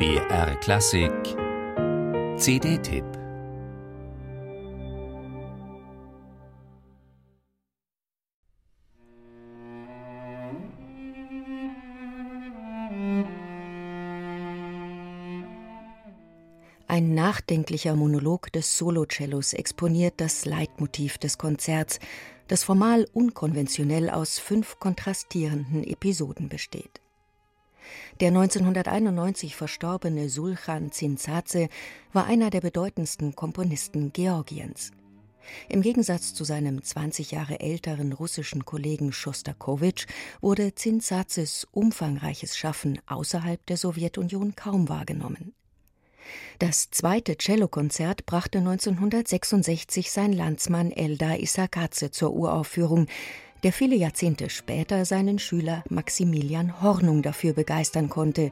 BR Klassik CD-Tipp Ein nachdenklicher Monolog des Solocellos exponiert das Leitmotiv des Konzerts, das formal unkonventionell aus fünf kontrastierenden Episoden besteht. Der 1991 verstorbene Sulchan Zinzadze war einer der bedeutendsten Komponisten Georgiens. Im Gegensatz zu seinem 20 Jahre älteren russischen Kollegen Schostakowitsch wurde Zinzadzes umfangreiches Schaffen außerhalb der Sowjetunion kaum wahrgenommen. Das zweite Cellokonzert brachte 1966 sein Landsmann Eldar Isakadze zur Uraufführung, der viele Jahrzehnte später seinen Schüler Maximilian Hornung dafür begeistern konnte,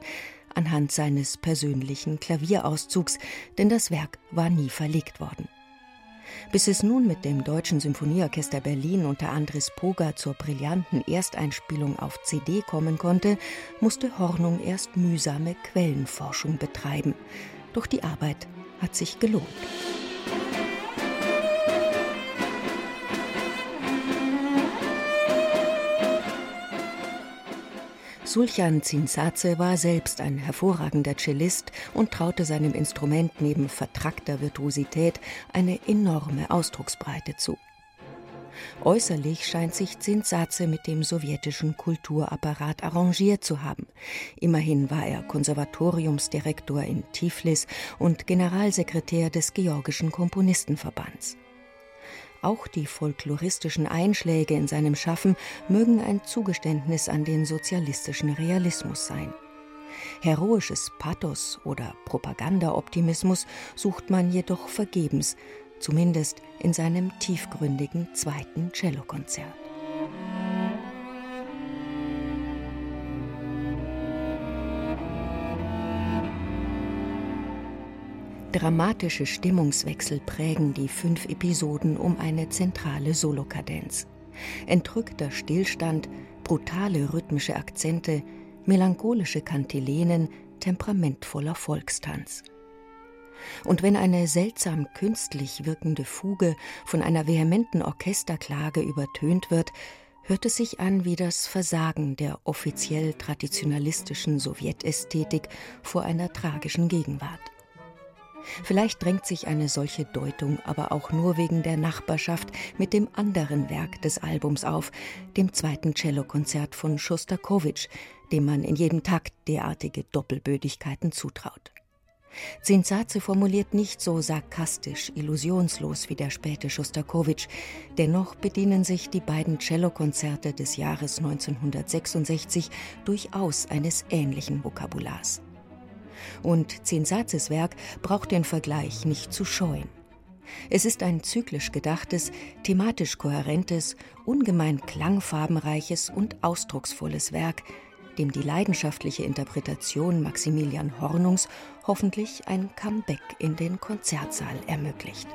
anhand seines persönlichen Klavierauszugs, denn das Werk war nie verlegt worden. Bis es nun mit dem Deutschen Symphonieorchester Berlin unter Andres Poga zur brillanten Ersteinspielung auf CD kommen konnte, musste Hornung erst mühsame Quellenforschung betreiben. Doch die Arbeit hat sich gelohnt. Sulchan Zinsaze war selbst ein hervorragender Cellist und traute seinem Instrument neben vertrackter Virtuosität eine enorme Ausdrucksbreite zu. Äußerlich scheint sich Zinsaze mit dem sowjetischen Kulturapparat arrangiert zu haben. Immerhin war er Konservatoriumsdirektor in Tiflis und Generalsekretär des Georgischen Komponistenverbands. Auch die folkloristischen Einschläge in seinem Schaffen mögen ein Zugeständnis an den sozialistischen Realismus sein. Heroisches Pathos oder Propagandaoptimismus sucht man jedoch vergebens, zumindest in seinem tiefgründigen zweiten Cellokonzert. Dramatische Stimmungswechsel prägen die fünf Episoden um eine zentrale Solokadenz. Entrückter Stillstand, brutale rhythmische Akzente, melancholische Kantilenen, temperamentvoller Volkstanz. Und wenn eine seltsam künstlich wirkende Fuge von einer vehementen Orchesterklage übertönt wird, hört es sich an wie das Versagen der offiziell traditionalistischen Sowjetästhetik vor einer tragischen Gegenwart. Vielleicht drängt sich eine solche Deutung aber auch nur wegen der Nachbarschaft mit dem anderen Werk des Albums auf, dem zweiten Cellokonzert von Schostakowitsch, dem man in jedem Takt derartige Doppelbödigkeiten zutraut. Zinsaze formuliert nicht so sarkastisch, illusionslos wie der späte Schostakowitsch. Dennoch bedienen sich die beiden Cellokonzerte des Jahres 1966 durchaus eines ähnlichen Vokabulars. Und Zinsazes Werk braucht den Vergleich nicht zu scheuen. Es ist ein zyklisch gedachtes, thematisch kohärentes, ungemein klangfarbenreiches und ausdrucksvolles Werk, dem die leidenschaftliche Interpretation Maximilian Hornungs hoffentlich ein Comeback in den Konzertsaal ermöglicht.